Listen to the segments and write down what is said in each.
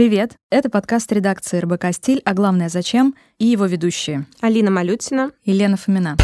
Привет! Это подкаст редакции РБК «Стиль», а главное «Зачем?» и его ведущие Алина Малютина и Лена Фомина.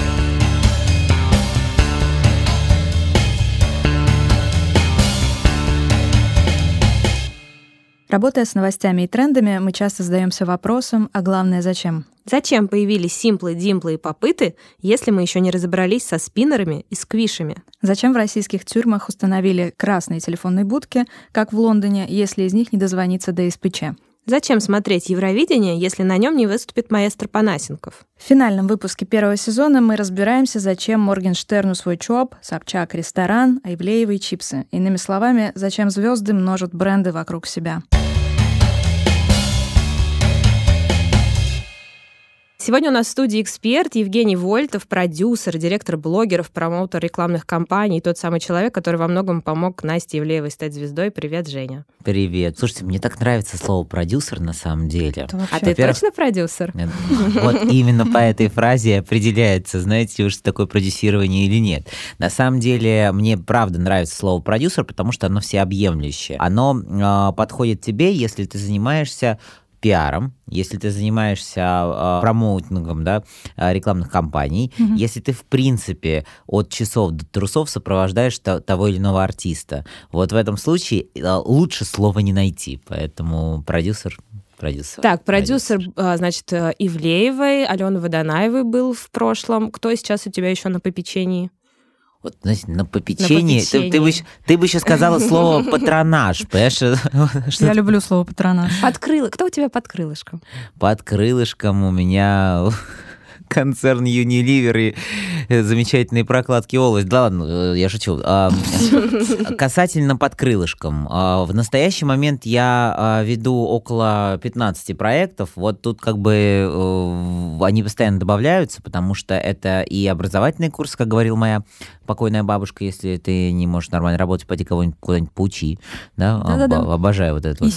Работая с новостями и трендами, мы часто задаемся вопросом, а главное «Зачем?». Зачем появились симплы, димплы и попыты, если мы еще не разобрались со спиннерами и сквишами? Зачем в российских тюрьмах установили красные телефонные будки, как в Лондоне, если из них не дозвониться до СПЧ? Зачем смотреть Евровидение, если на нем не выступит маэстро Панасенков? В финальном выпуске первого сезона мы разбираемся, зачем Моргенштерну свой ЧОП, Собчак ресторан, Айвлеевые чипсы. Иными словами, зачем звезды множат бренды вокруг себя. Сегодня у нас в студии эксперт Евгений Вольтов, продюсер, директор блогеров, промоутер рекламных кампаний, тот самый человек, который во многом помог Насте Евлеевой стать звездой. Привет, Женя. Привет. Слушайте, мне так нравится слово продюсер на самом деле. А ты точно продюсер? Вот именно по этой фразе определяется, знаете, уж такое продюсирование или нет. На самом деле, мне правда нравится слово продюсер, потому что оно всеобъемлющее. Оно э, подходит тебе, если ты занимаешься пиаром, если ты занимаешься э, промоутингом да, а, рекламных кампаний, mm-hmm. если ты, в принципе, от часов до трусов сопровождаешь то, того или иного артиста. Вот в этом случае э, лучше слова не найти, поэтому продюсер продюсер. Так, продюсер, продюсер. значит, э, Ивлеевой, Алены Водонаевой был в прошлом. Кто сейчас у тебя еще на попечении? Вот, знаете, на попечении. На попечении. Ты, ты, бы, ты бы еще сказала слово патронаж, понимаешь? Я люблю слово патронаж. Под крыло. Кто у тебя под крылышком? Под крылышком у меня концерн Unilever и э, замечательные прокладки волос. Да ладно, э, я шучу. А, касательно под крылышком. А, в настоящий момент я а, веду около 15 проектов. Вот тут как бы э, они постоянно добавляются, потому что это и образовательный курс, как говорил моя покойная бабушка, если ты не можешь нормально работать, пойди кого-нибудь куда-нибудь поучи. Да? Обожаю вот это вот.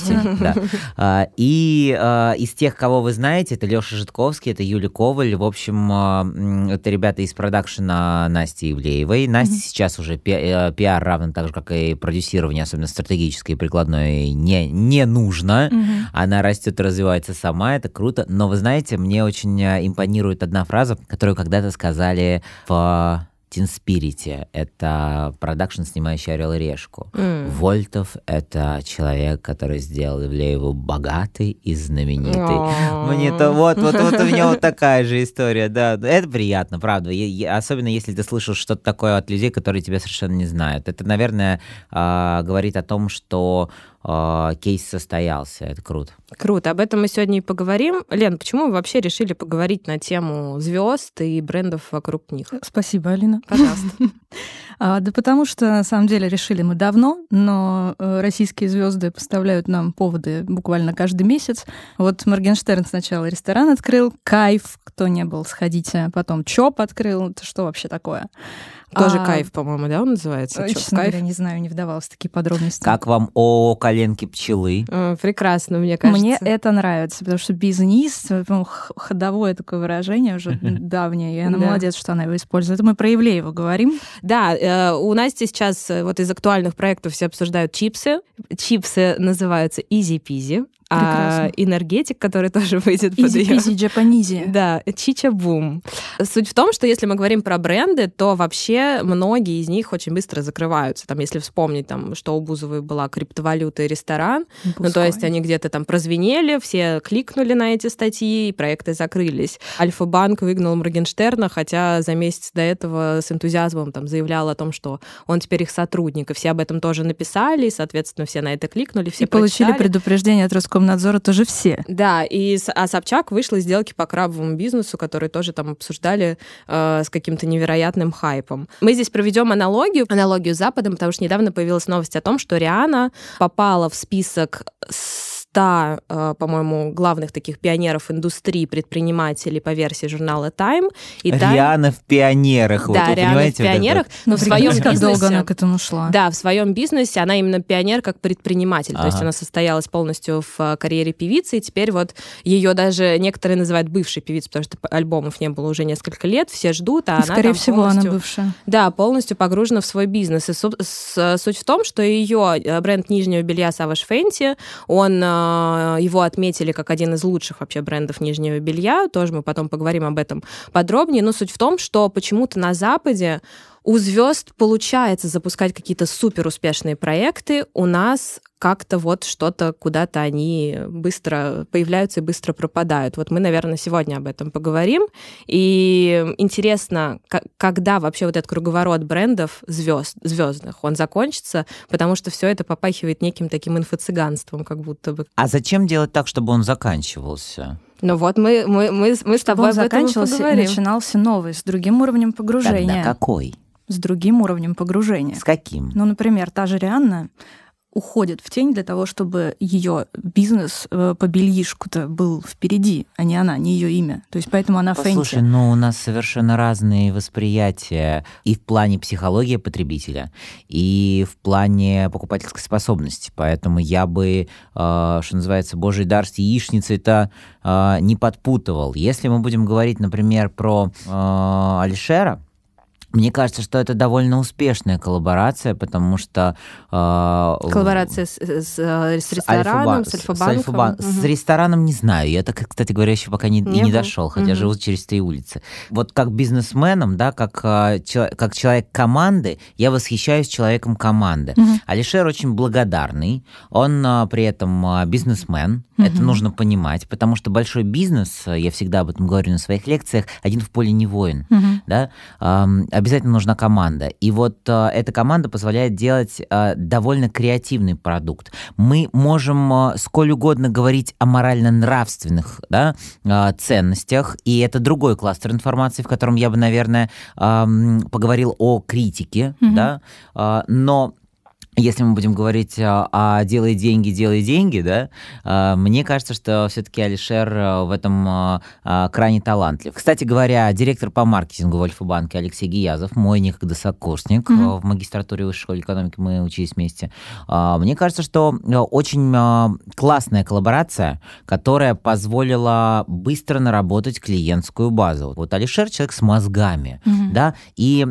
Да. И из тех, кого вы знаете, это Леша Житковский, это Юлия Коваль. В общем, это ребята из продакшена Насти Ивлеевой. Настя mm-hmm. сейчас уже пи- э, пиар, равно так же, как и продюсирование, особенно стратегическое и прикладное, не, не нужно. Mm-hmm. Она растет и развивается сама, это круто. Но вы знаете, мне очень э, импонирует одна фраза, которую когда-то сказали в Тинспирите — это продакшн, снимающий «Орел и решку». Mm. Вольтов — это человек, который сделал Ивлееву богатый и знаменитый. Oh. Мне-то вот, вот, вот у меня вот такая же история, да. Это приятно, правда. Я, особенно если ты слышал что-то такое от людей, которые тебя совершенно не знают. Это, наверное, э, говорит о том, что э, кейс состоялся. Это круто. Круто. Об этом мы сегодня и поговорим. Лен, почему вы вообще решили поговорить на тему звезд и брендов вокруг них? Спасибо, Алина. Пожалуйста. А, да потому что, на самом деле, решили мы давно, но э, российские звезды поставляют нам поводы буквально каждый месяц. Вот Моргенштерн сначала ресторан открыл, кайф, кто не был, сходите. Потом ЧОП открыл. Это что вообще такое? Тоже а, кайф, по-моему, да, он называется? Чё, честно кайф? говоря, не знаю, не вдавалась в такие подробности. Как вам о коленке пчелы? Прекрасно, мне кажется. Мне это нравится, потому что бизнес, ну, ходовое такое выражение уже давнее, и она да. молодец, что она его использует. Это мы про Евлеева говорим. Да, э, у Насти сейчас э, вот из актуальных проектов все обсуждают чипсы. Чипсы называются Easy А энергетик, который тоже выйдет под ее... Easy Japanese. Да, Чича Бум. Суть в том, что если мы говорим про бренды, то вообще многие из них очень быстро закрываются. Там, если вспомнить, там, что у Бузовой была криптовалюта и ресторан, Пускай. ну, то есть они где-то там прозвенели, все кликнули на эти статьи, и проекты закрылись. Альфа-банк выгнал Моргенштерна, хотя за месяц до этого с энтузиазмом там заявлял о том, что он теперь их сотрудник, и все об этом тоже написали, и, соответственно, все на это кликнули, все И получили предупреждение от Роскомнадзора Роскомнадзора тоже все. Да, и а Собчак вышла из сделки по крабовому бизнесу, который тоже там обсуждали э, с каким-то невероятным хайпом. Мы здесь проведем аналогию, аналогию с Западом, потому что недавно появилась новость о том, что Риана попала в список с 100, э, по-моему, главных таких пионеров индустрии, предпринимателей по версии журнала Time. И Риана в пионерах. Да, вот, Риана в пионерах. Вот но в своем как бизнесе... долго она к этому шла. Да, в своем бизнесе она именно пионер как предприниматель. Ага. То есть она состоялась полностью в э, карьере певицы, и теперь вот ее даже некоторые называют бывшей певицей, потому что альбомов не было уже несколько лет, все ждут, а и, она Скорее всего, полностью... она бывшая. Да, полностью погружена в свой бизнес. И суть в том, что ее э, бренд нижнего белья Savage Fenty, он его отметили как один из лучших вообще брендов нижнего белья. Тоже мы потом поговорим об этом подробнее. Но суть в том, что почему-то на Западе у звезд получается запускать какие-то супер успешные проекты, у нас как-то вот что-то куда-то они быстро появляются и быстро пропадают. Вот мы, наверное, сегодня об этом поговорим. И интересно, когда вообще вот этот круговорот брендов звезд, звездных, он закончится, потому что все это попахивает неким таким инфо-цыганством, как будто бы. А зачем делать так, чтобы он заканчивался? Ну вот мы, мы, мы, мы с тобой он об этом и начинался новый, с другим уровнем погружения. Тогда какой? с другим уровнем погружения. С каким? Ну, например, та же Рианна уходит в тень для того, чтобы ее бизнес э, по бельишку-то был впереди, а не она, не ее имя. То есть поэтому она Послушай, Фэнси. Слушай, ну у нас совершенно разные восприятия и в плане психологии потребителя, и в плане покупательской способности. Поэтому я бы, э, что называется, божий дар с яичницей-то э, не подпутывал. Если мы будем говорить, например, про э, Алишера, мне кажется, что это довольно успешная коллаборация, потому что... Э, коллаборация с, с, с рестораном, с Альфа-банком? С, с рестораном не знаю. Я так, кстати говоря, еще пока не, не, не дошел, хотя угу. живу через три улицы. Вот как бизнесменом, да, как, а, как человек команды, я восхищаюсь человеком команды. Угу. Алишер очень благодарный, он а, при этом бизнесмен, угу. это нужно понимать, потому что большой бизнес, я всегда об этом говорю на своих лекциях, один в поле не воин, угу. да, обязательно нужна команда. И вот э, эта команда позволяет делать э, довольно креативный продукт. Мы можем э, сколь угодно говорить о морально-нравственных да, э, ценностях, и это другой кластер информации, в котором я бы, наверное, э, поговорил о критике, mm-hmm. да, э, но если мы будем говорить о, о делай деньги, делай деньги, да, э, мне кажется, что все-таки Алишер э, в этом э, крайне талантлив. Кстати говоря, директор по маркетингу в Альфа-банке Алексей Гиязов, мой некогда сокурсник mm-hmm. в магистратуре Высшей школы экономики, мы учились вместе. Мне кажется, что очень классная коллаборация, которая позволила быстро наработать клиентскую базу. Вот Алишер человек с мозгами, mm-hmm. да, и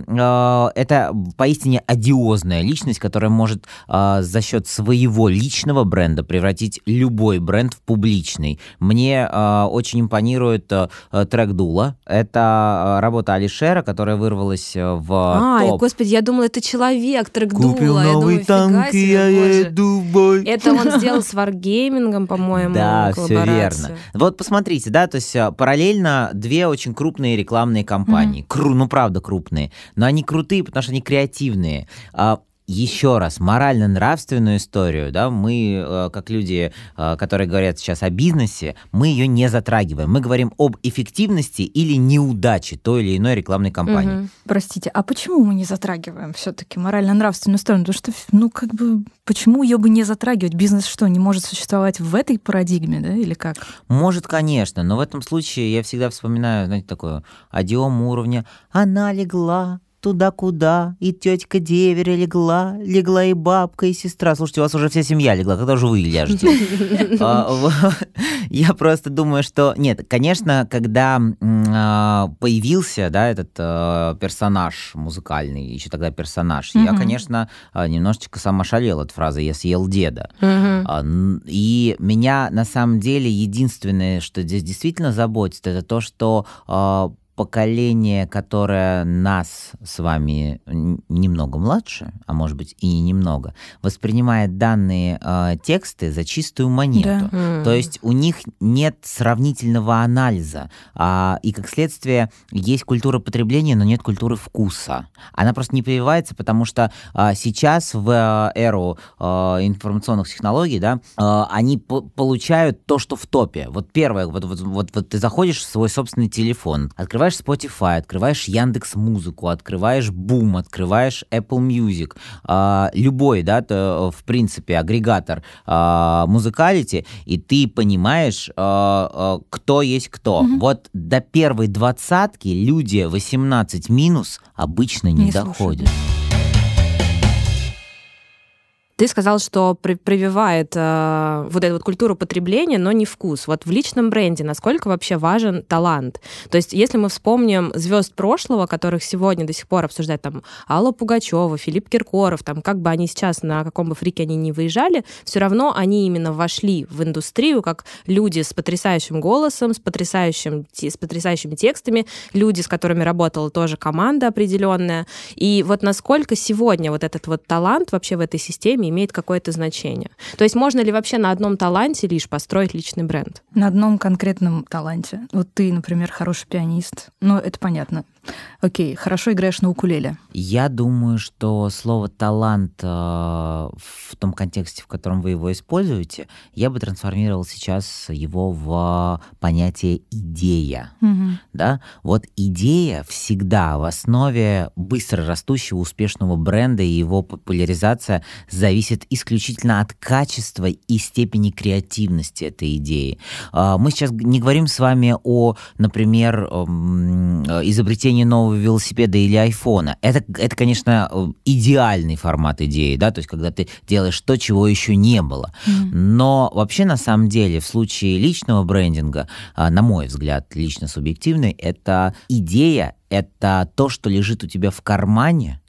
это поистине одиозная личность, которая может может а, за счет своего личного бренда превратить любой бренд в публичный. Мне а, очень импонирует а, трек Дула. Это работа Алишера, которая вырвалась э, в а, топ. господи, я думала, это человек, трек Купил Дула. новый танк, и я еду в бой. Это он сделал с Wargaming, по-моему, Да, все верно. Вот посмотрите, да, то есть параллельно две очень крупные рекламные кампании. Mm-hmm. Кру, ну, правда, крупные. Но они крутые, потому что они креативные. А, еще раз, морально-нравственную историю, да, мы, э, как люди, э, которые говорят сейчас о бизнесе, мы ее не затрагиваем. Мы говорим об эффективности или неудаче той или иной рекламной кампании. Угу. Простите, а почему мы не затрагиваем все-таки морально-нравственную сторону? Потому что, ну, как бы, почему ее бы не затрагивать? Бизнес что, не может существовать в этой парадигме, да, или как? Может, конечно, но в этом случае я всегда вспоминаю, знаете, такое адиом уровня «она легла, туда куда, и тетка деверя легла, легла и бабка, и сестра. Слушайте, у вас уже вся семья легла, когда же вы ляжете? А, я просто думаю, что... Нет, конечно, когда а, появился, да, этот а, персонаж музыкальный, еще тогда персонаж, я, конечно, немножечко сам ошалел от фразы «я съел деда». И меня, на самом деле, единственное, что здесь действительно заботит, это то, что поколение, которое нас с вами немного младше, а может быть и не немного, воспринимает данные э, тексты за чистую монету. Да. То есть у них нет сравнительного анализа, а, и как следствие есть культура потребления, но нет культуры вкуса. Она просто не прививается, потому что а, сейчас в э, эру а, информационных технологий, да, а, они получают то, что в топе. Вот первое, вот, вот, вот, вот ты заходишь в свой собственный телефон, открываешь открываешь Spotify, открываешь Яндекс Музыку, открываешь Boom, открываешь Apple Music, э, любой, да, то, в принципе, агрегатор э, музыкалити, и ты понимаешь, э, э, кто есть кто. Mm-hmm. Вот до первой двадцатки люди 18 минус обычно не, не доходят. Слушают. Ты сказал, что прививает э, вот эту вот культуру потребления, но не вкус. Вот в личном бренде насколько вообще важен талант? То есть если мы вспомним звезд прошлого, которых сегодня до сих пор обсуждают, там, Алла Пугачева, Филипп Киркоров, там, как бы они сейчас, на каком бы фрике они ни выезжали, все равно они именно вошли в индустрию как люди с потрясающим голосом, с, потрясающим, с потрясающими текстами, люди, с которыми работала тоже команда определенная. И вот насколько сегодня вот этот вот талант вообще в этой системе имеет какое-то значение. То есть можно ли вообще на одном таланте лишь построить личный бренд? На одном конкретном таланте. Вот ты, например, хороший пианист. Ну, это понятно. Окей, хорошо играешь на укулеле. Я думаю, что слово талант э, в том контексте, в котором вы его используете, я бы трансформировал сейчас его в понятие идея. Угу. Да? Вот идея всегда в основе быстро растущего успешного бренда и его популяризация зависит исключительно от качества и степени креативности этой идеи. Э, мы сейчас не говорим с вами о, например, э, изобретении нового велосипеда или айфона. Это, это, конечно, идеальный формат идеи, да, то есть когда ты делаешь то, чего еще не было. Mm-hmm. Но вообще, на самом деле, в случае личного брендинга, а, на мой взгляд, лично субъективный, это идея, это то, что лежит у тебя в кармане,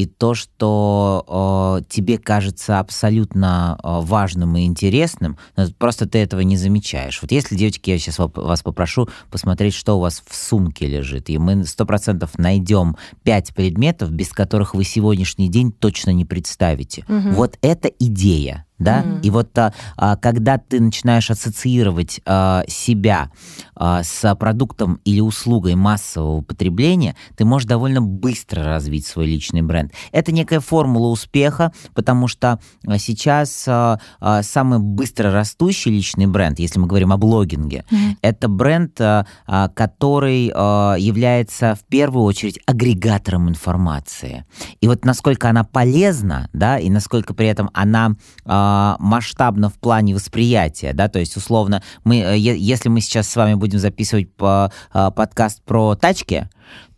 и то, что э, тебе кажется абсолютно э, важным и интересным, просто ты этого не замечаешь. Вот если, девочки, я сейчас вас попрошу посмотреть, что у вас в сумке лежит, и мы сто процентов найдем пять предметов, без которых вы сегодняшний день точно не представите. Угу. Вот это идея да, mm-hmm. и вот а, а, когда ты начинаешь ассоциировать а, себя а, с продуктом или услугой массового потребления, ты можешь довольно быстро развить свой личный бренд. Это некая формула успеха, потому что а, сейчас а, а, самый быстро растущий личный бренд, если мы говорим о блогинге, mm-hmm. это бренд, а, а, который а, является в первую очередь агрегатором информации. И вот насколько она полезна, да, и насколько при этом она а, а, масштабно в плане восприятия, да, то есть условно мы, э, если мы сейчас с вами будем записывать а, подкаст про тачки,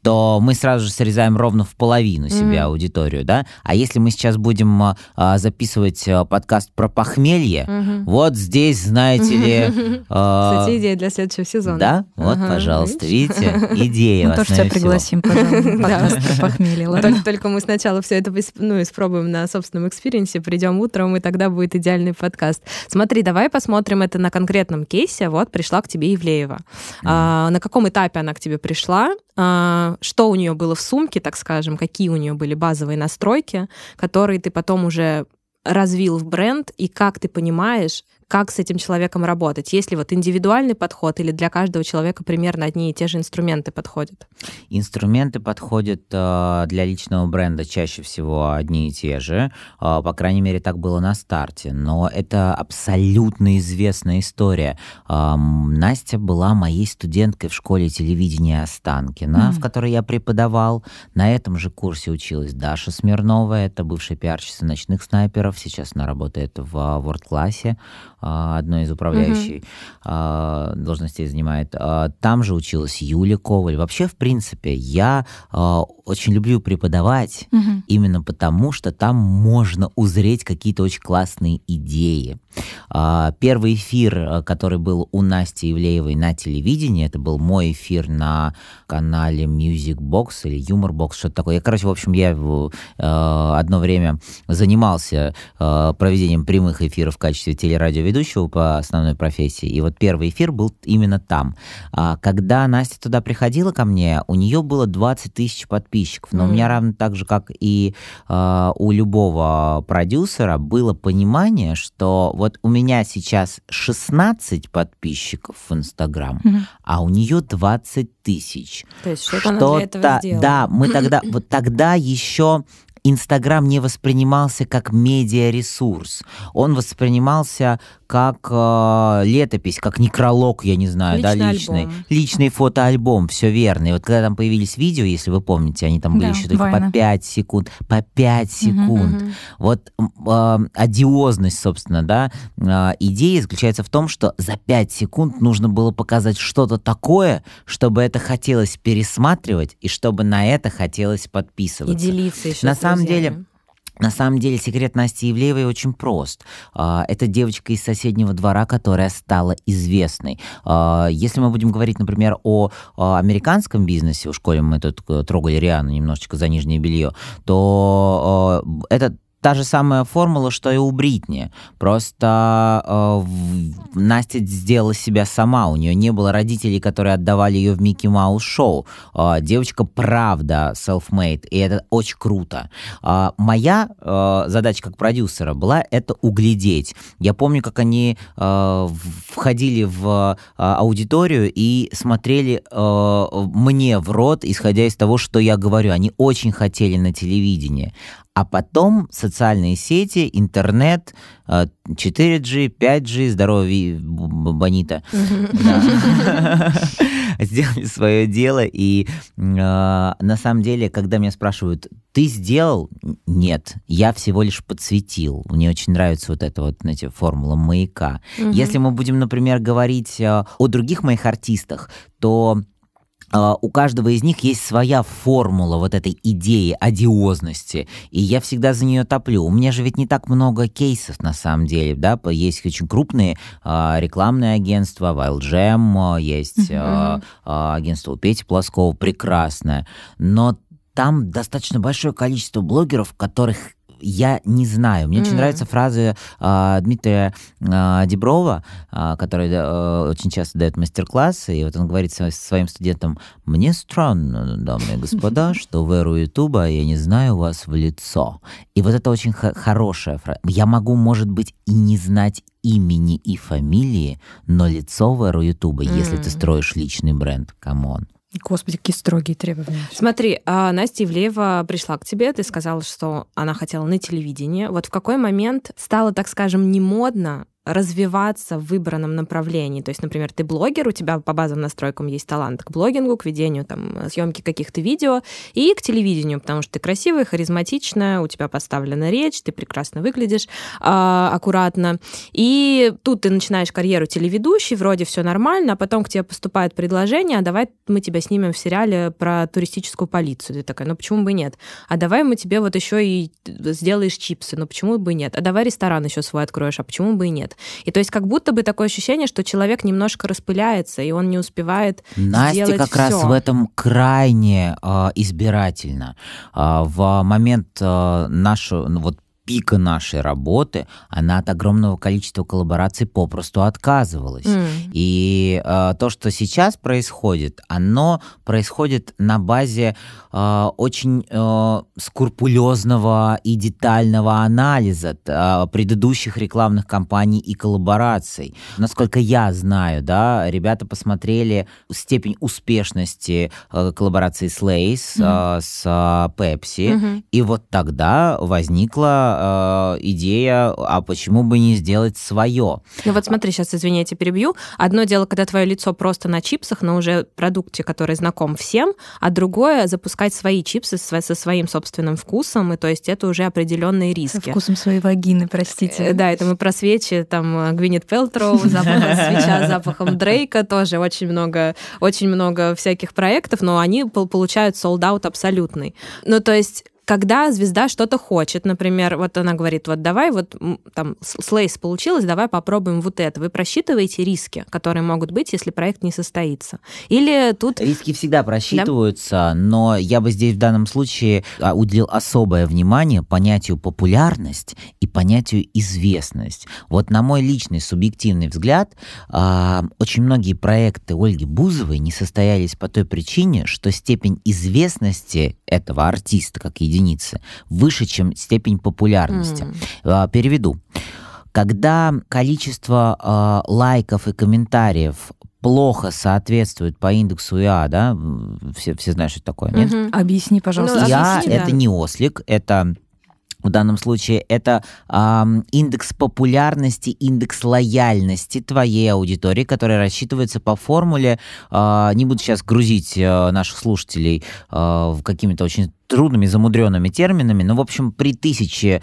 то мы сразу же срезаем ровно в половину себе mm-hmm. аудиторию, да? А если мы сейчас будем а, а записывать а, подкаст про похмелье, mm-hmm. вот здесь, знаете ли... А... Кстати, идея для следующего сезона. Да? Вот, ага, пожалуйста, видите? Идея Мы тоже тебя пригласим, пожалуйста, про похмелье? Только мы сначала все это ну, испробуем на собственном experience е, придем утром, и тогда будет идеальный подкаст. Смотри, давай посмотрим это на конкретном кейсе. Вот пришла к тебе Ивлеева. На каком этапе она к тебе пришла? Что у нее было в сумке, так скажем, какие у нее были базовые настройки, которые ты потом уже развил в бренд, и как ты понимаешь, как с этим человеком работать? Есть ли вот индивидуальный подход или для каждого человека примерно одни и те же инструменты подходят? Инструменты подходят э, для личного бренда чаще всего одни и те же. Э, по крайней мере, так было на старте. Но это абсолютно известная история. Э, Настя была моей студенткой в школе телевидения Останкина, mm. в которой я преподавал. На этом же курсе училась Даша Смирнова, это бывшая пиарщица ночных снайперов. Сейчас она работает в World-классе. А, одной из управляющей uh-huh. должностей занимает. А, там же училась Юля Коваль. Вообще, в принципе, я очень люблю преподавать uh-huh. именно потому, что там можно узреть какие-то очень классные идеи. Первый эфир, который был у Насти Ивлеевой на телевидении, это был мой эфир на канале Music Box или Humor Box, что-то такое. Я, короче, в общем, я одно время занимался проведением прямых эфиров в качестве телерадио ведущего по основной профессии. И вот первый эфир был именно там. А, когда Настя туда приходила ко мне, у нее было 20 тысяч подписчиков. Но mm. у меня равно так же, как и а, у любого продюсера, было понимание, что вот у меня сейчас 16 подписчиков в Инстаграм, mm. а у нее 20 тысяч. То есть что-то, что-то она для этого сделала. Да, мы тогда, вот тогда еще Инстаграм не воспринимался как медиаресурс. Он воспринимался как э, летопись, как некролог, я не знаю, личный да, личный. Альбом. Личный фотоальбом, все верно. И вот когда там появились видео, если вы помните, они там были да, еще только по 5 секунд, по 5 секунд. Угу, угу. Вот э, одиозность, собственно, да, э, идея заключается в том, что за 5 секунд нужно было показать что-то такое, чтобы это хотелось пересматривать и чтобы на это хотелось подписываться. И делиться еще. На самом деле на самом деле секрет Насти Ивлеевой очень прост. А, это девочка из соседнего двора, которая стала известной. А, если мы будем говорить, например, о американском бизнесе, у школе мы тут э, трогали Риану немножечко за нижнее белье, то это та же самая формула, что и у Бритни. Просто э, Настя сделала себя сама. У нее не было родителей, которые отдавали ее в Микки Маус шоу. Э, девочка правда self-made, и это очень круто. Э, моя э, задача как продюсера была это углядеть. Я помню, как они э, входили в э, аудиторию и смотрели э, мне в рот, исходя из того, что я говорю. Они очень хотели на телевидении. А потом социальные сети, интернет, 4G, э, 5G, здоровье Бонита, сделали свое дело. И э, на самом деле, когда меня спрашивают, ты сделал? Нет, я всего лишь подсветил. Мне очень нравится вот эта вот, знаете, формула маяка. Если мы будем, например, говорить э, о других моих артистах, то у каждого из них есть своя формула вот этой идеи одиозности, и я всегда за нее топлю. У меня же ведь не так много кейсов на самом деле, да, есть очень крупные а, рекламные агентства, Wild Jam, есть uh-huh. а, агентство у Пети Плоскова, прекрасное, но там достаточно большое количество блогеров, которых я не знаю. Мне mm. очень нравится фраза э, Дмитрия э, Деброва, э, который э, очень часто дает мастер-классы, и вот он говорит своим студентам, мне странно, дамы и господа, что в эру Ютуба я не знаю вас в лицо. И вот это очень хорошая фраза. Я могу, может быть, и не знать имени и фамилии, но лицо в эру Ютуба, mm. если ты строишь личный бренд, come on. Господи, какие строгие требования. Смотри, а Настя Ивлеева пришла к тебе, ты сказала, что она хотела на телевидение. Вот в какой момент стало, так скажем, не модно развиваться в выбранном направлении. То есть, например, ты блогер, у тебя по базовым настройкам есть талант к блогингу, к ведению там, съемки каких-то видео и к телевидению, потому что ты красивая, харизматичная, у тебя поставлена речь, ты прекрасно выглядишь э, аккуратно. И тут ты начинаешь карьеру телеведущей, вроде все нормально, а потом к тебе поступает предложение, а давай мы тебя снимем в сериале про туристическую полицию. Ты такая, ну почему бы нет? А давай мы тебе вот еще и сделаешь чипсы, ну почему бы нет? А давай ресторан еще свой откроешь, а почему бы и нет? И то есть как будто бы такое ощущение, что человек немножко распыляется, и он не успевает Настя как всё. раз в этом крайне э, избирательна. Э, в момент э, нашего, ну, вот пика нашей работы, она от огромного количества коллабораций попросту отказывалась. Mm. И э, то, что сейчас происходит, оно происходит на базе э, очень э, скрупулезного и детального анализа э, предыдущих рекламных кампаний и коллабораций. Насколько я знаю, да, ребята посмотрели степень успешности э, коллаборации с Lays, mm. э, с э, Pepsi, mm-hmm. и вот тогда возникла э, идея, а почему бы не сделать свое? Ну вот смотри, сейчас, извини, я тебя перебью. Одно дело, когда твое лицо просто на чипсах, на уже продукте, который знаком всем, а другое запускать свои чипсы со своим собственным вкусом, и то есть это уже определенные риски. Со вкусом своей вагины, простите. Э, да, это мы про свечи, там э, Гвинет Пелтроу, запахом свеча, запахом Дрейка, тоже очень много, очень много всяких проектов, но они получают sold-out абсолютный. Ну, то есть когда звезда что-то хочет, например, вот она говорит, вот давай вот там с Лейс получилось, давай попробуем вот это. Вы просчитываете риски, которые могут быть, если проект не состоится? Или тут... Риски всегда просчитываются, да? но я бы здесь в данном случае а, уделил особое внимание понятию популярность и понятию известность. Вот на мой личный субъективный взгляд, а, очень многие проекты Ольги Бузовой не состоялись по той причине, что степень известности этого артиста, как единицы, единицы, выше, чем степень популярности. Mm. Переведу. Когда количество э, лайков и комментариев плохо соответствует по индексу ИА, да, все, все знают, что это такое, нет? Угу. Объясни, пожалуйста. Ну, ИА объясни, это да. не ослик, это в данном случае это э, индекс популярности, индекс лояльности твоей аудитории, который рассчитывается по формуле. Э, не буду сейчас грузить э, наших слушателей э, какими-то очень трудными, замудренными терминами, но, в общем, при тысяче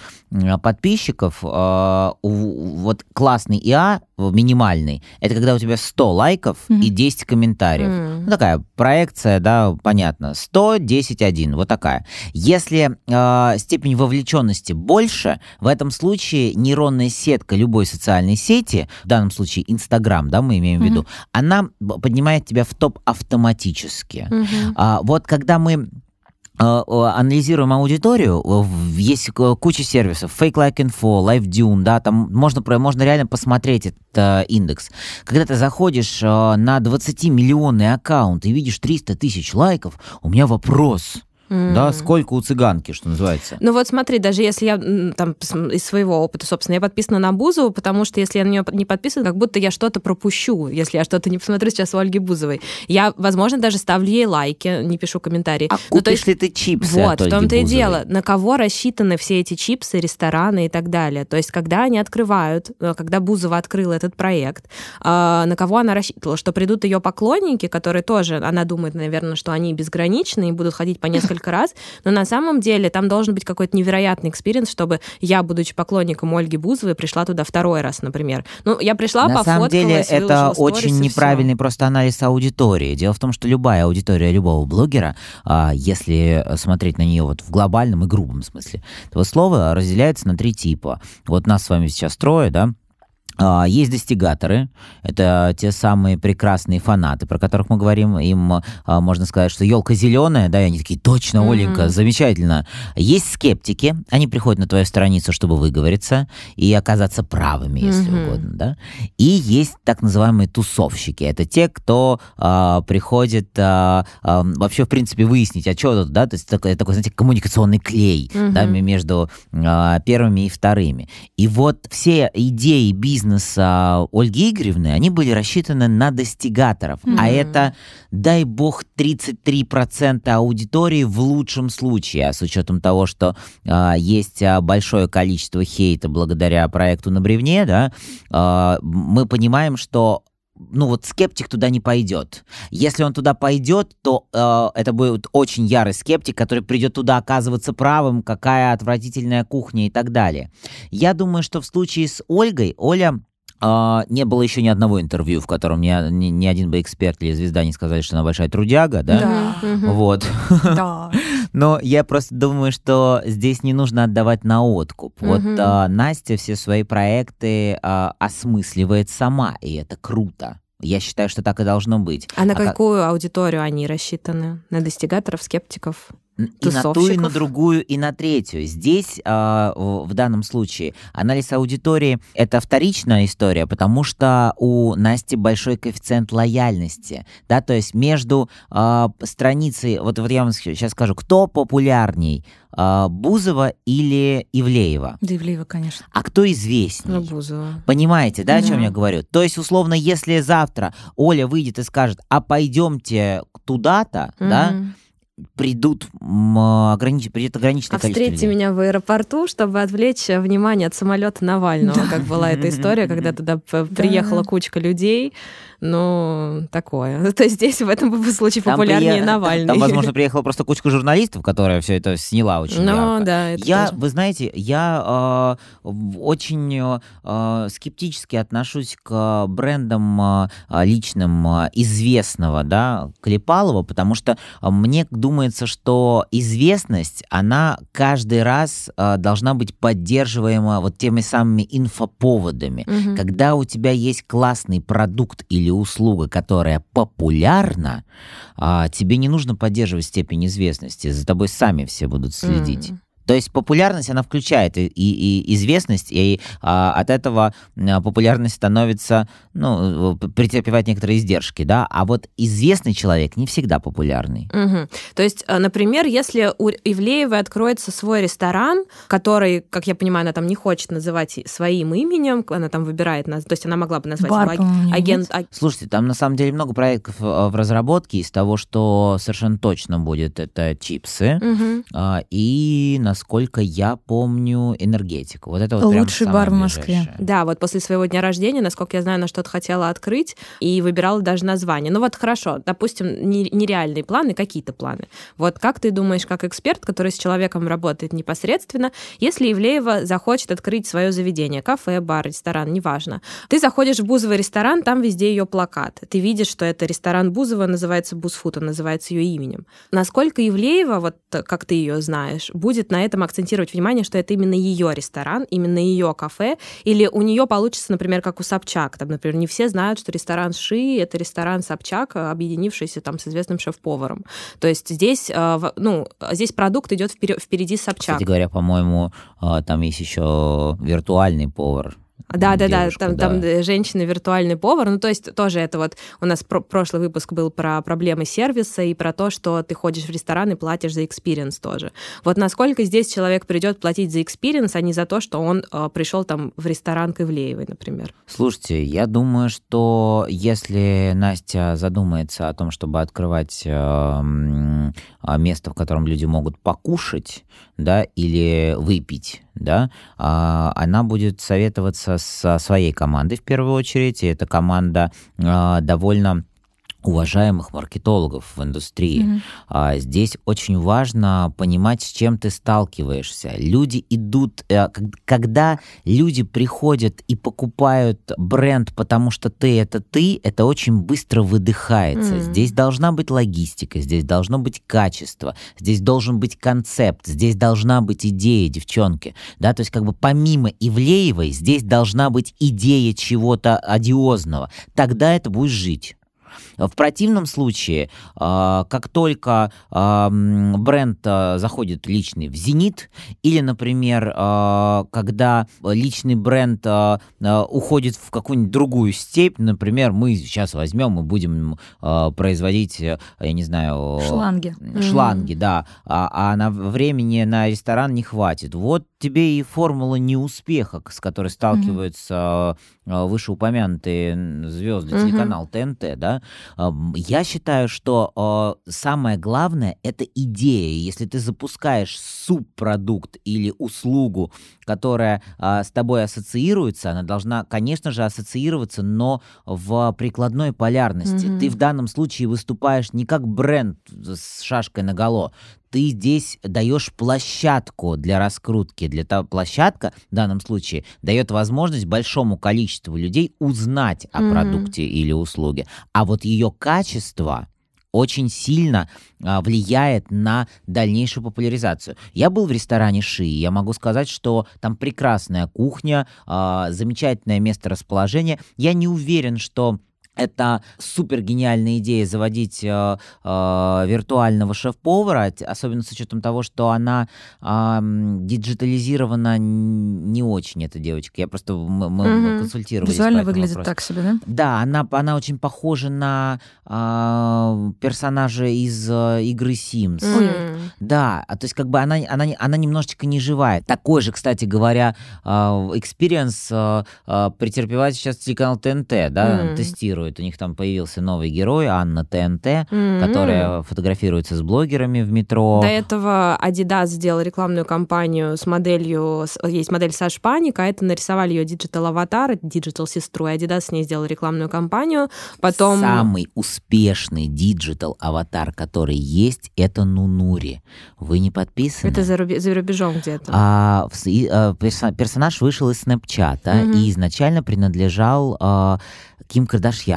подписчиков э, вот классный ИА минимальный, это когда у тебя 100 лайков mm-hmm. и 10 комментариев. Mm-hmm. Ну, такая проекция, да, понятно. 100, 10, 1, вот такая. Если э, степень вовлеченности больше, в этом случае нейронная сетка любой социальной сети, в данном случае Инстаграм, да, мы имеем mm-hmm. в виду, она поднимает тебя в топ автоматически. Mm-hmm. А, вот когда мы анализируем аудиторию, есть куча сервисов, Fake Like Info, LiveDune, да, там можно, можно реально посмотреть этот э, индекс. Когда ты заходишь э, на 20-миллионный аккаунт и видишь 300 тысяч лайков, у меня вопрос – Mm. Да, сколько у цыганки, что называется. Ну вот смотри, даже если я там из своего опыта, собственно, я подписана на Бузову, потому что если я на нее не подписана, как будто я что-то пропущу, если я что-то не посмотрю сейчас у Ольги Бузовой. Я, возможно, даже ставлю ей лайки, не пишу комментарии. А ну, купишь есть, ли ты чипсы Вот, в том-то и дело. На кого рассчитаны все эти чипсы, рестораны и так далее. То есть, когда они открывают, э, когда Бузова открыла этот проект, э, на кого она рассчитывала, что придут ее поклонники, которые тоже, она думает, наверное, что они безграничны и будут ходить по несколько несколько раз, но на самом деле там должен быть какой-то невероятный experience, чтобы я, будучи поклонником Ольги Бузовой, пришла туда второй раз, например. Ну, я пришла, На самом деле это очень неправильный просто анализ аудитории. Дело в том, что любая аудитория любого блогера, а, если смотреть на нее вот в глобальном и грубом смысле, то слово разделяется на три типа. Вот нас с вами сейчас трое, да, есть достигаторы, это те самые прекрасные фанаты, про которых мы говорим. Им а, можно сказать, что елка зеленая, да, и они такие, точно, Оленька, mm-hmm. замечательно. Есть скептики, они приходят на твою страницу, чтобы выговориться и оказаться правыми, если mm-hmm. угодно, да. И есть так называемые тусовщики, это те, кто а, приходит а, а, вообще, в принципе, выяснить, а что тут, да, то есть такой, такой знаете, коммуникационный клей, mm-hmm. да, между а, первыми и вторыми. И вот все идеи бизнеса бизнеса Ольги Игоревны, они были рассчитаны на достигаторов. Mm-hmm. А это, дай бог, 33% аудитории в лучшем случае. А с учетом того, что а, есть а, большое количество хейта благодаря проекту на бревне, да, а, мы понимаем, что ну вот скептик туда не пойдет. Если он туда пойдет, то э, это будет очень ярый скептик, который придет туда оказываться правым, какая отвратительная кухня и так далее. Я думаю, что в случае с Ольгой, Оля а, не было еще ни одного интервью, в котором ни, ни, ни один бы эксперт или звезда не сказали, что она большая трудяга, да? Да. Вот. Да. Но я просто думаю, что здесь не нужно отдавать на откуп. Вот а, Настя все свои проекты а, осмысливает сама, и это круто. Я считаю, что так и должно быть. А на какую аудиторию они рассчитаны? На достигаторов, скептиков? И на ту, и на другую, и на третью. Здесь, э, в данном случае, анализ аудитории — это вторичная история, потому что у Насти большой коэффициент лояльности, да, то есть между э, страницей, вот, вот я вам сейчас скажу, кто популярней, э, Бузова или Ивлеева? Да, Ивлеева, конечно. А кто известней? Ну, Бузова. Понимаете, да, о чем я говорю? То есть, условно, если завтра Оля выйдет и скажет, а пойдемте туда-то, mm-hmm. да, придут огранич... придет ограниченное а количество встретьте людей. меня в аэропорту, чтобы отвлечь внимание от самолета Навального, как была эта история, когда туда приехала кучка людей, ну, такое. То есть здесь в этом случае там популярнее при... Навальный. Там, возможно, приехала просто кучка журналистов, которая все это сняла очень ну, ярко. да, это Я, тоже. вы знаете, я э, очень э, скептически отношусь к брендам э, личным э, известного, да, Клепалова, потому что мне думается, что известность, она каждый раз э, должна быть поддерживаема вот теми самыми инфоповодами. Угу. Когда у тебя есть классный продукт или или услуга, которая популярна, а, тебе не нужно поддерживать степень известности, за тобой сами все будут следить. Mm. То есть популярность, она включает и, и, и известность, и а, от этого а, популярность становится, ну, претерпевать некоторые издержки, да, а вот известный человек не всегда популярный. Угу. То есть, а, например, если у Ивлеевой откроется свой ресторан, который, как я понимаю, она там не хочет называть своим именем, она там выбирает нас, то есть она могла бы назвать Бар, его агент... Слушайте, там на самом деле много проектов а, в разработке из того, что совершенно точно будет это чипсы, угу. и на насколько я помню, энергетику. Вот это вот Лучший бар в Москве. Ближайшее. Да, вот после своего дня рождения, насколько я знаю, на что-то хотела открыть и выбирала даже название. Ну вот хорошо, допустим, нереальные планы, какие-то планы. Вот как ты думаешь, как эксперт, который с человеком работает непосредственно, если Ивлеева захочет открыть свое заведение, кафе, бар, ресторан, неважно. Ты заходишь в Бузовый ресторан, там везде ее плакат. Ты видишь, что это ресторан Бузова, называется Бузфуд, он называется ее именем. Насколько Ивлеева, вот как ты ее знаешь, будет на этом акцентировать внимание, что это именно ее ресторан, именно ее кафе, или у нее получится, например, как у Собчак, там, например, не все знают, что ресторан Ши — это ресторан Собчак, объединившийся там с известным шеф-поваром. То есть здесь, э, ну, здесь продукт идет впереди Собчак. Кстати говоря, по-моему, э, там есть еще виртуальный повар, да, да, да, там, да. там женщина виртуальный повар. Ну, то есть тоже это вот у нас про прошлый выпуск был про проблемы сервиса и про то, что ты ходишь в ресторан и платишь за experience тоже. Вот насколько здесь человек придет платить за experience, а не за то, что он э, пришел там в ресторан к Ивлеевой, например. Слушайте, я думаю, что если Настя задумается о том, чтобы открывать э, место, в котором люди могут покушать, да, или выпить, да, а, она будет советоваться со своей командой в первую очередь, и эта команда а, довольно уважаемых маркетологов в индустрии. Mm-hmm. А, здесь очень важно понимать, с чем ты сталкиваешься. Люди идут, э, когда люди приходят и покупают бренд, потому что ты это ты, это очень быстро выдыхается. Mm-hmm. Здесь должна быть логистика, здесь должно быть качество, здесь должен быть концепт, здесь должна быть идея, девчонки. Да, то есть как бы помимо Ивлеевой здесь должна быть идея чего-то одиозного. Тогда это будет жить. В противном случае, а, как только а, бренд а, заходит личный в «Зенит», или, например, когда личный бренд уходит в какую-нибудь другую степь, например, мы сейчас возьмем и будем производить, я не знаю... Шланги. Шланги, mm-hmm. да. А, а на времени на ресторан не хватит. Вот тебе и формула неуспеха, с которой сталкиваются mm-hmm. вышеупомянутые звезды mm-hmm. телеканал ТНТ, да. Я считаю, что самое главное это идея. Если ты запускаешь субпродукт или услугу, которая с тобой ассоциируется, она должна, конечно же, ассоциироваться, но в прикладной полярности. Mm-hmm. Ты в данном случае выступаешь не как бренд с шашкой наголо, ты здесь даешь площадку для раскрутки. Для того площадка в данном случае дает возможность большому количеству людей узнать о mm-hmm. продукте или услуге. А вот ее качество очень сильно а, влияет на дальнейшую популяризацию. Я был в ресторане Ши, я могу сказать, что там прекрасная кухня, а, замечательное место расположения. Я не уверен, что это супер гениальная идея заводить э, э, виртуального шеф-повара, особенно с учетом того, что она э, диджитализирована не очень, эта девочка. Я просто мы, мы угу. консультировались. Визуально выглядит вопросу. так себе, да? Да, она, она очень похожа на э, персонажа из э, игры Sims. Mm. Да, а то есть как бы она, она, она немножечко не живая. Такой же, кстати говоря, experience э, э, претерпевает сейчас телеканал ТНТ, да, mm. тестирует фотографируют. У них там появился новый герой, Анна ТНТ, mm-hmm. которая фотографируется с блогерами в метро. До этого Adidas сделал рекламную кампанию с моделью, есть модель Саша Паника, а это нарисовали ее digital аватар, digital сестру, и Adidas с ней сделал рекламную кампанию. Потом... Самый успешный digital аватар, который есть, это Нунури. Вы не подписаны? Это за, руби- за рубежом где-то. А, а, персонаж вышел из Снэпчата mm-hmm. и изначально принадлежал а, Ким Кардашьян.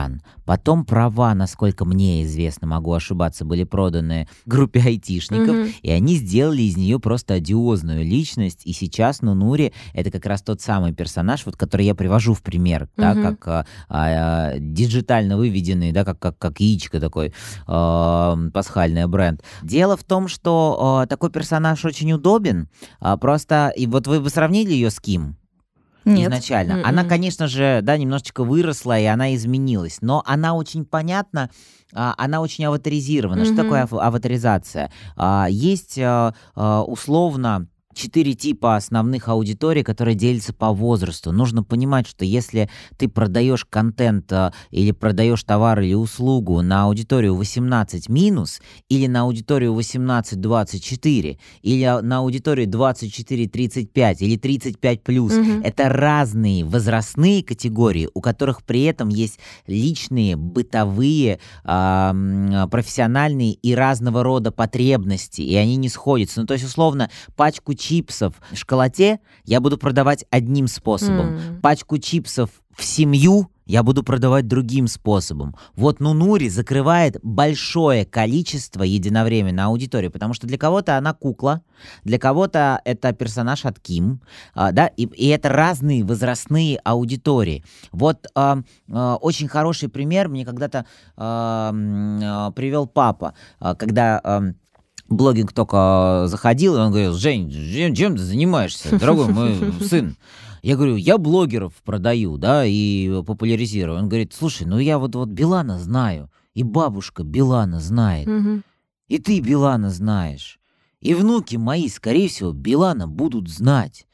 Потом права, насколько мне известно, могу ошибаться, были проданы группе айтишников, mm-hmm. и они сделали из нее просто одиозную личность. И сейчас Нунури — это как раз тот самый персонаж, вот, который я привожу в пример, mm-hmm. да, как а, а, диджитально выведенный, да, как, как, как яичко такой, а, пасхальный бренд. Дело в том, что а, такой персонаж очень удобен, а, просто, и вот вы бы сравнили ее с Ким, нет. изначально. Mm-mm. Она, конечно же, да, немножечко выросла, и она изменилась, но она очень понятна, а, она очень аватаризирована. Mm-hmm. Что такое аватаризация? А, есть а, условно четыре типа основных аудиторий, которые делятся по возрасту. Нужно понимать, что если ты продаешь контент а, или продаешь товар или услугу на аудиторию 18 минус, или на аудиторию 18-24, или на аудиторию 24-35, или 35 плюс, угу. это разные возрастные категории, у которых при этом есть личные, бытовые, э, профессиональные и разного рода потребности, и они не сходятся. Ну, то есть, условно, пачку чипсов в шоколаде я буду продавать одним способом. Mm. Пачку чипсов в семью я буду продавать другим способом. Вот Нунури закрывает большое количество единовременно аудитории, потому что для кого-то она кукла, для кого-то это персонаж от Ким, а, да, и, и это разные возрастные аудитории. Вот а, а, очень хороший пример мне когда-то а, привел папа, когда блогинг только заходил, и он говорил, Жень, чем ты занимаешься, дорогой мой сын? Я говорю, я блогеров продаю, да, и популяризирую. Он говорит, слушай, ну я вот, вот Билана знаю, и бабушка Билана знает, угу. и ты Билана знаешь, и внуки мои, скорее всего, Билана будут знать.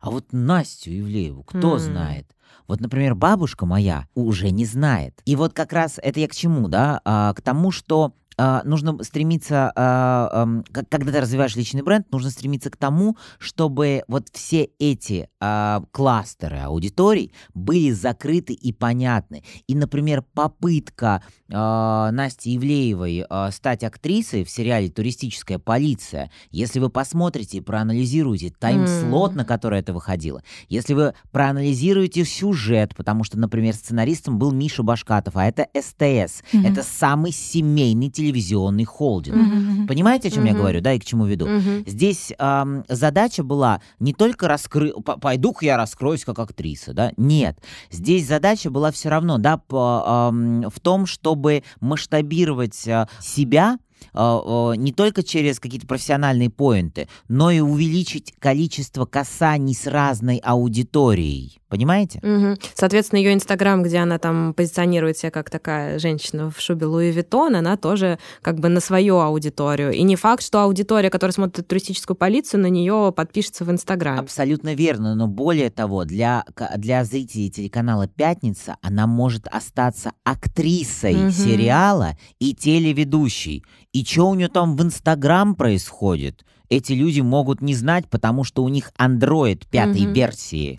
А вот Настю Ивлееву кто mm. знает? Вот, например, бабушка моя уже не знает. И вот как раз это я к чему, да? А, к тому, что а, нужно стремиться, а, когда ты развиваешь личный бренд, нужно стремиться к тому, чтобы вот все эти а, кластеры аудиторий были закрыты и понятны. И, например, попытка Насти Ивлеевой стать актрисой в сериале «Туристическая полиция», если вы посмотрите и проанализируете тайм-слот, mm. на который это выходило, если вы проанализируете сюжет, потому что, например, сценаристом был Миша Башкатов, а это СТС, mm-hmm. это самый семейный телевизор телевизионный холдинг. Mm-hmm. Понимаете, о чем mm-hmm. я говорю, да, и к чему веду? Mm-hmm. Здесь эм, задача была не только раскрыть, пойду-ка я раскроюсь как актриса, да, нет. Здесь задача была все равно, да, по, эм, в том, чтобы масштабировать э, себя а, не только через какие-то профессиональные поинты, но и увеличить количество касаний с разной аудиторией. Понимаете? Угу. Соответственно, ее Инстаграм, где она там позиционирует себя как такая женщина в шубе Луи Виттон, она тоже как бы на свою аудиторию. И не факт, что аудитория, которая смотрит туристическую полицию, на нее подпишется в Инстаграм. Абсолютно верно. Но более того, для, для зрителей телеканала «Пятница» она может остаться актрисой угу. сериала и телеведущей. И что у нее там в Инстаграм происходит? Эти люди могут не знать, потому что у них Android пятой угу. версии.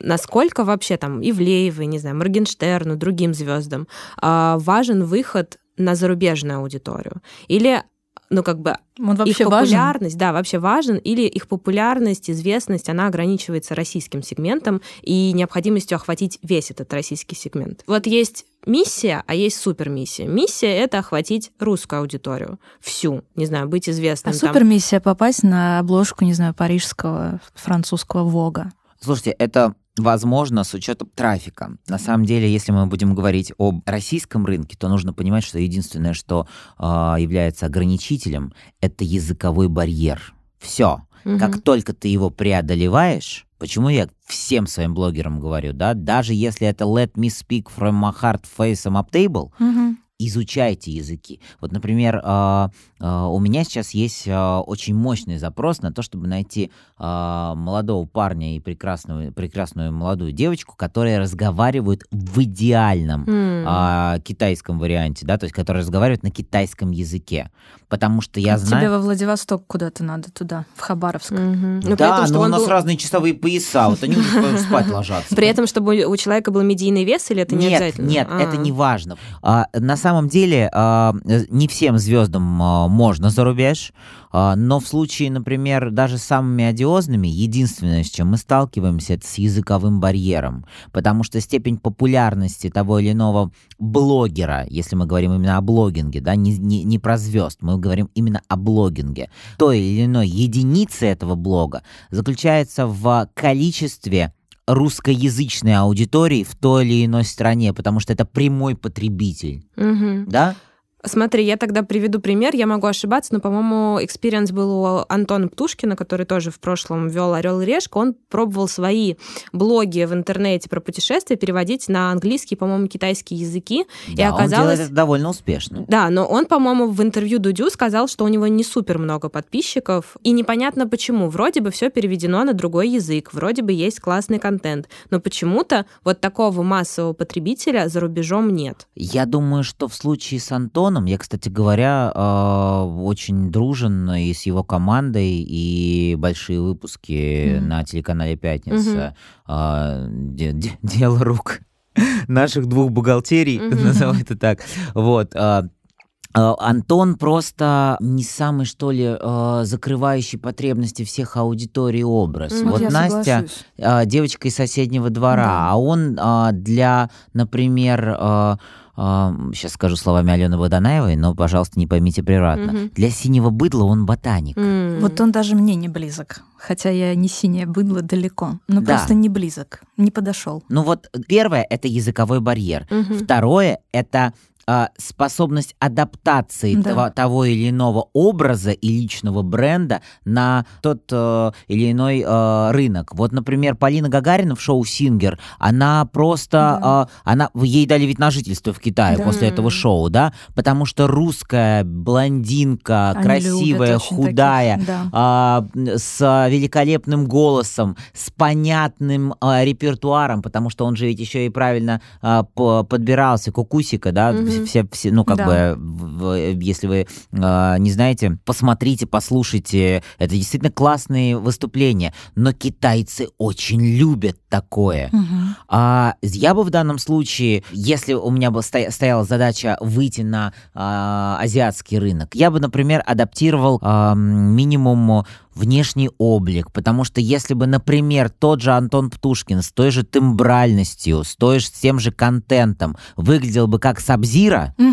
Насколько вообще там Ивлеевой, не знаю, Моргенштерну, другим звездам а, важен выход на зарубежную аудиторию? Или ну, как бы Он вообще их популярность, важен? да, вообще важен, или их популярность, известность, она ограничивается российским сегментом и необходимостью охватить весь этот российский сегмент. Вот есть миссия, а есть супермиссия. Миссия — это охватить русскую аудиторию. Всю. Не знаю, быть известным. А там. супермиссия — попасть на обложку, не знаю, парижского, французского Вога. Слушайте, это возможно с учетом трафика. На самом деле, если мы будем говорить об российском рынке, то нужно понимать, что единственное, что э, является ограничителем, это языковой барьер. Все. Угу. Как только ты его преодолеваешь, почему я всем своим блогерам говорю, да, даже если это let me speak from my heart face up table, угу изучайте языки. Вот, например, а, а, у меня сейчас есть а, очень мощный запрос на то, чтобы найти молодого парня и прекрасную, прекрасную молодую девочку, которые разговаривают в идеальном mm. китайском варианте, да, то есть которые разговаривают на китайском языке. Потому что я знаю... Тебе во Владивосток куда-то надо, туда, в Хабаровск. Mm-hmm. Но да, этом, но у нас был... разные часовые пояса, вот они уже спать ложатся. При этом, чтобы у человека был медийный вес, или это не обязательно? Нет, нет, это не важно. На самом деле а, не всем звездам а, можно за рубеж, а, но в случае, например, даже с самыми одиозными, единственное, с чем мы сталкиваемся, это с языковым барьером, потому что степень популярности того или иного блогера, если мы говорим именно о блогинге, да, не, не, не про звезд, мы говорим именно о блогинге, той или иной единицы этого блога заключается в количестве русскоязычной аудитории в той или иной стране, потому что это прямой потребитель. Угу. Да? Смотри, я тогда приведу пример, я могу ошибаться, но, по-моему, experience был у Антона Птушкина, который тоже в прошлом вел Орел и Решка. Он пробовал свои блоги в интернете про путешествия переводить на английский, по-моему, китайский языки. Да, и оказалось... он делает это довольно успешно. Да, но он, по-моему, в интервью Дудю сказал, что у него не супер много подписчиков, и непонятно почему. Вроде бы все переведено на другой язык, вроде бы есть классный контент, но почему-то вот такого массового потребителя за рубежом нет. Я думаю, что в случае с Антоном Антоном. Я, кстати говоря, а, очень дружен и с его командой, и большие выпуски mm-hmm. на телеканале «Пятница». Mm-hmm. Дело рук наших двух бухгалтерий, mm-hmm. назову это так. Вот. А, Антон просто не самый, что ли, закрывающий потребности всех аудиторий образ. Mm, вот Настя, соглашусь. девочка из соседнего двора, да. а он для, например, сейчас скажу словами Алены Водонаевой, но, пожалуйста, не поймите превратно. Угу. Для синего быдла он ботаник. Mm. Вот он даже мне не близок. Хотя я не синее быдло далеко. Но да. просто не близок, не подошел. Ну вот первое это языковой барьер. Угу. Второе это а, способность адаптации да. того, того или иного образа и личного бренда на тот э, или иной э, рынок. Вот, например, Полина Гагарина в шоу «Сингер», она просто, да. э, она, ей дали вид на жительство в Китае да. после этого шоу, да, потому что русская блондинка, Они красивая, худая, таких, да. э, с великолепным голосом, с понятным э, репертуаром, потому что он же ведь еще и правильно э, подбирался, кукусика, да, угу все, все ну, как да. бы, если вы э, не знаете, посмотрите, послушайте. Это действительно классные выступления. Но китайцы очень любят такое. Угу. А, я бы в данном случае, если у меня бы стояла задача выйти на а, азиатский рынок, я бы, например, адаптировал а, минимум внешний облик, потому что если бы, например, тот же Антон Птушкин с той же тембральностью, с, той же, с тем же контентом выглядел бы как Сабзира,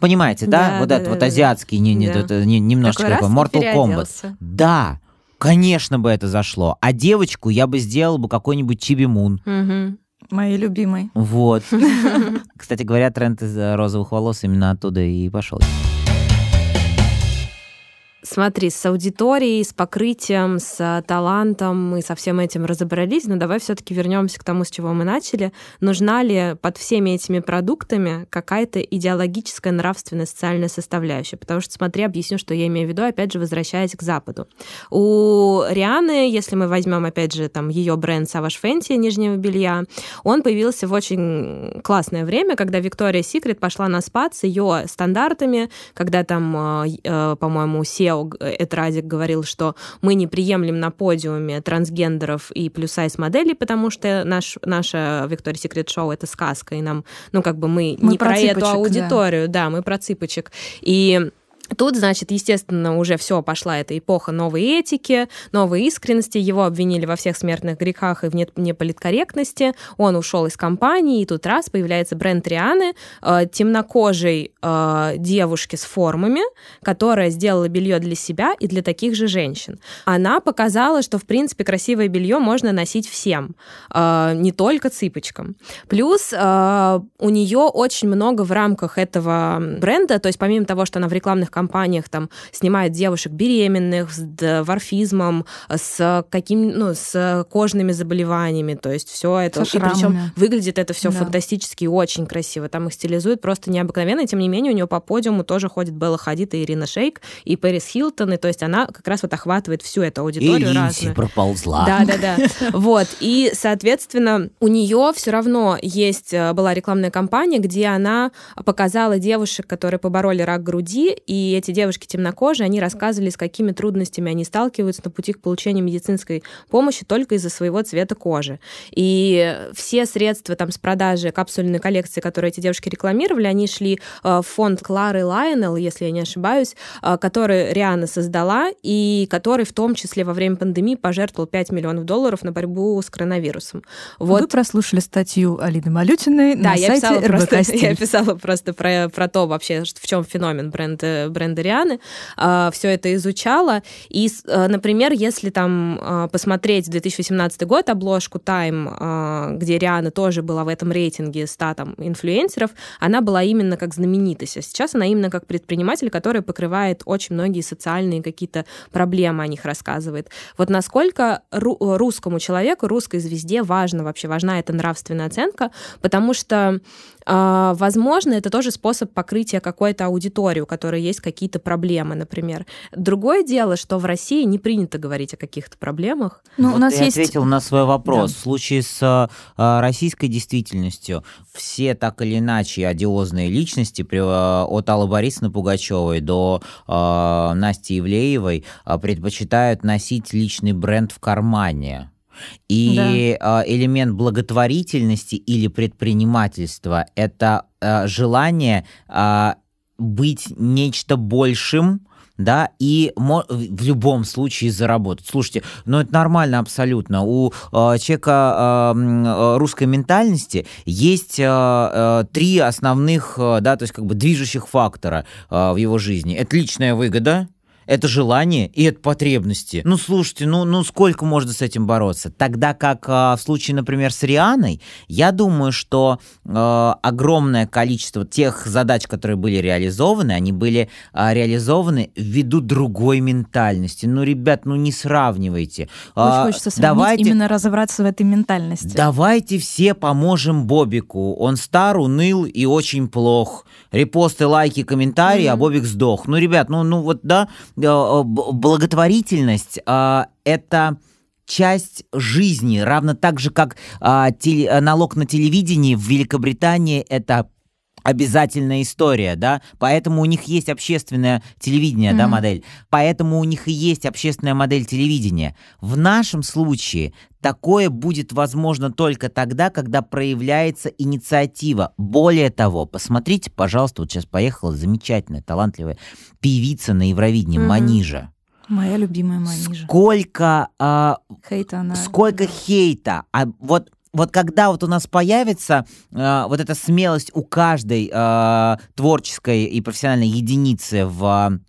Понимаете, да? да вот да, этот да, вот азиатский, не, не, да. не, немножечко такой, Mortal Kombat. Да, конечно бы это зашло. А девочку я бы сделал бы какой-нибудь Чиби Мун. Угу. Моей любимой. Вот. Кстати говоря, тренд из розовых волос именно оттуда и пошел. Смотри, с аудиторией, с покрытием, с талантом мы со всем этим разобрались, но давай все-таки вернемся к тому, с чего мы начали. Нужна ли под всеми этими продуктами какая-то идеологическая, нравственная, социальная составляющая? Потому что, смотри, объясню, что я имею в виду, опять же, возвращаясь к Западу. У Рианы, если мы возьмем, опять же, там ее бренд Savage Fenty нижнего белья, он появился в очень классное время, когда Виктория Секрет пошла на спад с ее стандартами, когда там, э, э, по-моему, все Лео Этрадик говорил, что мы не приемлем на подиуме трансгендеров и плюс-сайз моделей, потому что наш, наша Виктория Секрет Шоу — это сказка, и нам, ну, как бы мы, мы не про, про эту аудиторию, да. да, мы про цыпочек. И Тут, значит, естественно, уже все пошла эта эпоха новой этики, новой искренности. Его обвинили во всех смертных грехах и в неполиткорректности. Он ушел из компании, и тут раз появляется бренд Рианы, э, темнокожей э, девушки с формами, которая сделала белье для себя и для таких же женщин. Она показала, что, в принципе, красивое белье можно носить всем, э, не только цыпочкам. Плюс э, у нее очень много в рамках этого бренда, то есть помимо того, что она в рекламных компаниях там снимает девушек беременных, с дворфизмом, с каким, ну, с кожными заболеваниями, то есть все это. Со и причем выглядит это все да. фантастически и очень красиво. Там их стилизуют просто необыкновенно, и тем не менее у нее по подиуму тоже ходит Белла Хадид и Ирина Шейк, и Пэрис Хилтон, и то есть она как раз вот охватывает всю эту аудиторию и разную. проползла. Да, да, да. Вот. И, соответственно, у нее все равно есть, э, была рекламная кампания, где она показала девушек, которые побороли рак груди, и эти девушки темнокожие, они рассказывали, с какими трудностями они сталкиваются на пути к получению медицинской помощи только из-за своего цвета кожи. И все средства там с продажи капсульной коллекции, которые эти девушки рекламировали, они шли э, в фонд Клары Лайонелл, если я не ошибаюсь, э, который Риана создала и который в том числе во время пандемии пожертвовал 5 миллионов долларов на борьбу с коронавирусом. Вот. Вы прослушали статью Алины Малютиной да, на я сайте писала РБК просто, Я писала просто про, про то вообще, в чем феномен бренд, бренд бренда Рианы, э, все это изучала. И, э, например, если там э, посмотреть 2018 год обложку Time, где Риана тоже была в этом рейтинге 100 там, инфлюенсеров, она была именно как знаменитость. А сейчас она именно как предприниматель, который покрывает очень многие социальные какие-то проблемы, о них рассказывает. Вот насколько ру- русскому человеку, русской звезде важно вообще, важна эта нравственная оценка, потому что а, возможно, это тоже способ покрытия какой-то аудитории, у которой есть какие-то проблемы, например. Другое дело, что в России не принято говорить о каких-то проблемах. Ну, вот у нас ты есть... ответил на свой вопрос. Да. В случае с а, российской действительностью все так или иначе одиозные личности, а, от Аллы Борисовны Пугачевой до Насти Ивлеевой, предпочитают носить личный бренд в кармане. И да. элемент благотворительности или предпринимательства — это а, желание а, быть нечто большим, да, и в любом случае заработать. Слушайте, ну это нормально абсолютно. У э, человека э, русской ментальности есть э, три основных, да, то есть как бы движущих фактора в его жизни. Это личная выгода, это желание и это потребности. Ну, слушайте, ну, ну сколько можно с этим бороться? Тогда как э, в случае, например, с Рианой, я думаю, что э, огромное количество тех задач, которые были реализованы, они были э, реализованы ввиду другой ментальности. Ну, ребят, ну не сравнивайте. Очень хочется сравнить, давайте, именно разобраться в этой ментальности. Давайте все поможем Бобику. Он стар, уныл и очень плох. Репосты, лайки, комментарии, mm-hmm. а Бобик сдох. Ну, ребят, ну, ну вот, да, благотворительность а, это часть жизни, равно так же, как а, теле, налог на телевидении в Великобритании это обязательная история, да, поэтому у них есть общественное телевидение, mm-hmm. да, модель, поэтому у них и есть общественная модель телевидения. В нашем случае такое будет возможно только тогда, когда проявляется инициатива. Более того, посмотрите, пожалуйста, вот сейчас поехала замечательная, талантливая певица на Евровидении, mm-hmm. Манижа. Моя любимая Манижа. Сколько, а, хейта она. Сколько да. хейта. А вот вот когда вот у нас появится э, вот эта смелость у каждой э, творческой и профессиональной единицы в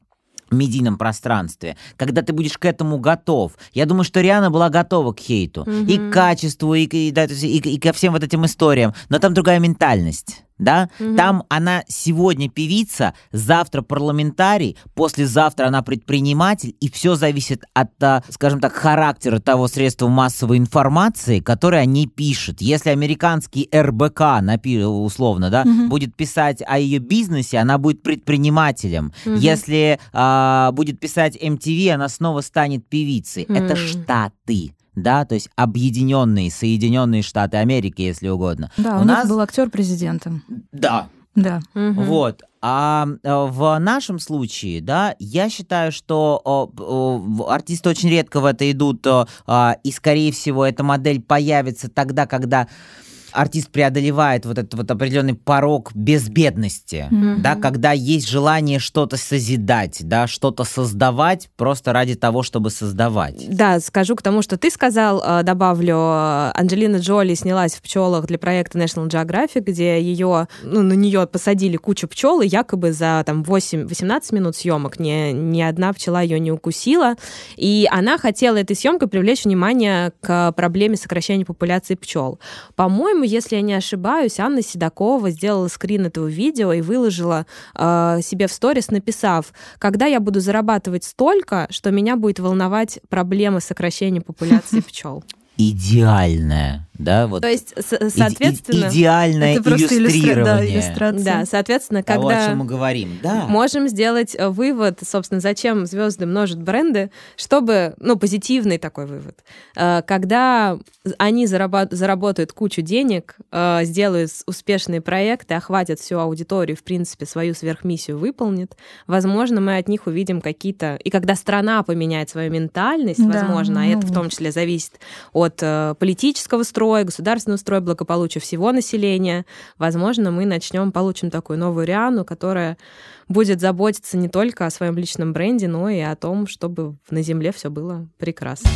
медийном пространстве, когда ты будешь к этому готов. Я думаю, что Риана была готова к хейту. Mm-hmm. И к качеству, и, и, и, и, и ко всем вот этим историям. Но там другая ментальность да, угу. там она сегодня певица, завтра парламентарий, послезавтра она предприниматель, и все зависит от, а, скажем так, характера того средства массовой информации, которое они пишут. Если американский РБК, условно, да, угу. будет писать о ее бизнесе, она будет предпринимателем. Угу. Если а, будет писать MTV, она снова станет певицей. Угу. Это штаты да, то есть объединенные, Соединенные Штаты Америки, если угодно. Да, у, у нас был актер президентом. Да. Да. Вот. А э, в нашем случае, да, я считаю, что артисты очень редко в это идут, а, и, скорее всего, эта модель появится тогда, когда артист преодолевает вот этот вот определенный порог безбедности, mm-hmm. да, когда есть желание что-то созидать, да, что-то создавать просто ради того, чтобы создавать. Да, скажу к тому, что ты сказал, э, добавлю, Анджелина Джоли снялась в пчелах для проекта National Geographic, где ее, ну, на нее посадили кучу пчел, и якобы за там 8-18 минут съемок ни, ни одна пчела ее не укусила. И она хотела этой съемкой привлечь внимание к проблеме сокращения популяции пчел. По-моему, по-моему, если я не ошибаюсь, Анна Седокова сделала скрин этого видео и выложила э, себе в сторис, написав, когда я буду зарабатывать столько, что меня будет волновать проблема сокращения популяции пчел. Идеальная да, вот. То есть, соответственно... И, идеальное это иллюстрирование. Да, иллюстрация. Да, соответственно, когда... Того, о чем мы говорим, да. Можем сделать э, вывод, собственно, зачем звезды множат бренды, чтобы, ну, позитивный такой вывод. Э, когда они заработают кучу денег, э, сделают успешные проекты, охватят всю аудиторию, в принципе, свою сверхмиссию выполнит, возможно, мы от них увидим какие-то... И когда страна поменяет свою ментальность, да, возможно, а это в том числе зависит от политического строя, строя, государственного строя, благополучия всего населения, возможно, мы начнем, получим такую новую Риану, которая будет заботиться не только о своем личном бренде, но и о том, чтобы на Земле все было прекрасно.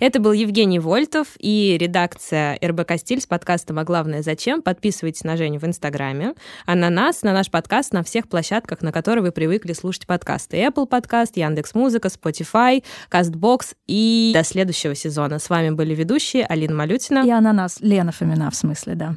Это был Евгений Вольтов и редакция РБК «Стиль» с подкастом «А главное зачем?». Подписывайтесь на Женю в Инстаграме, а на нас, на наш подкаст на всех площадках, на которые вы привыкли слушать подкасты. Apple подкаст, Яндекс.Музыка, Spotify, CastBox и до следующего сезона. С вами были ведущие Алина Малютина и Ананас, Лена Фомина в смысле, да.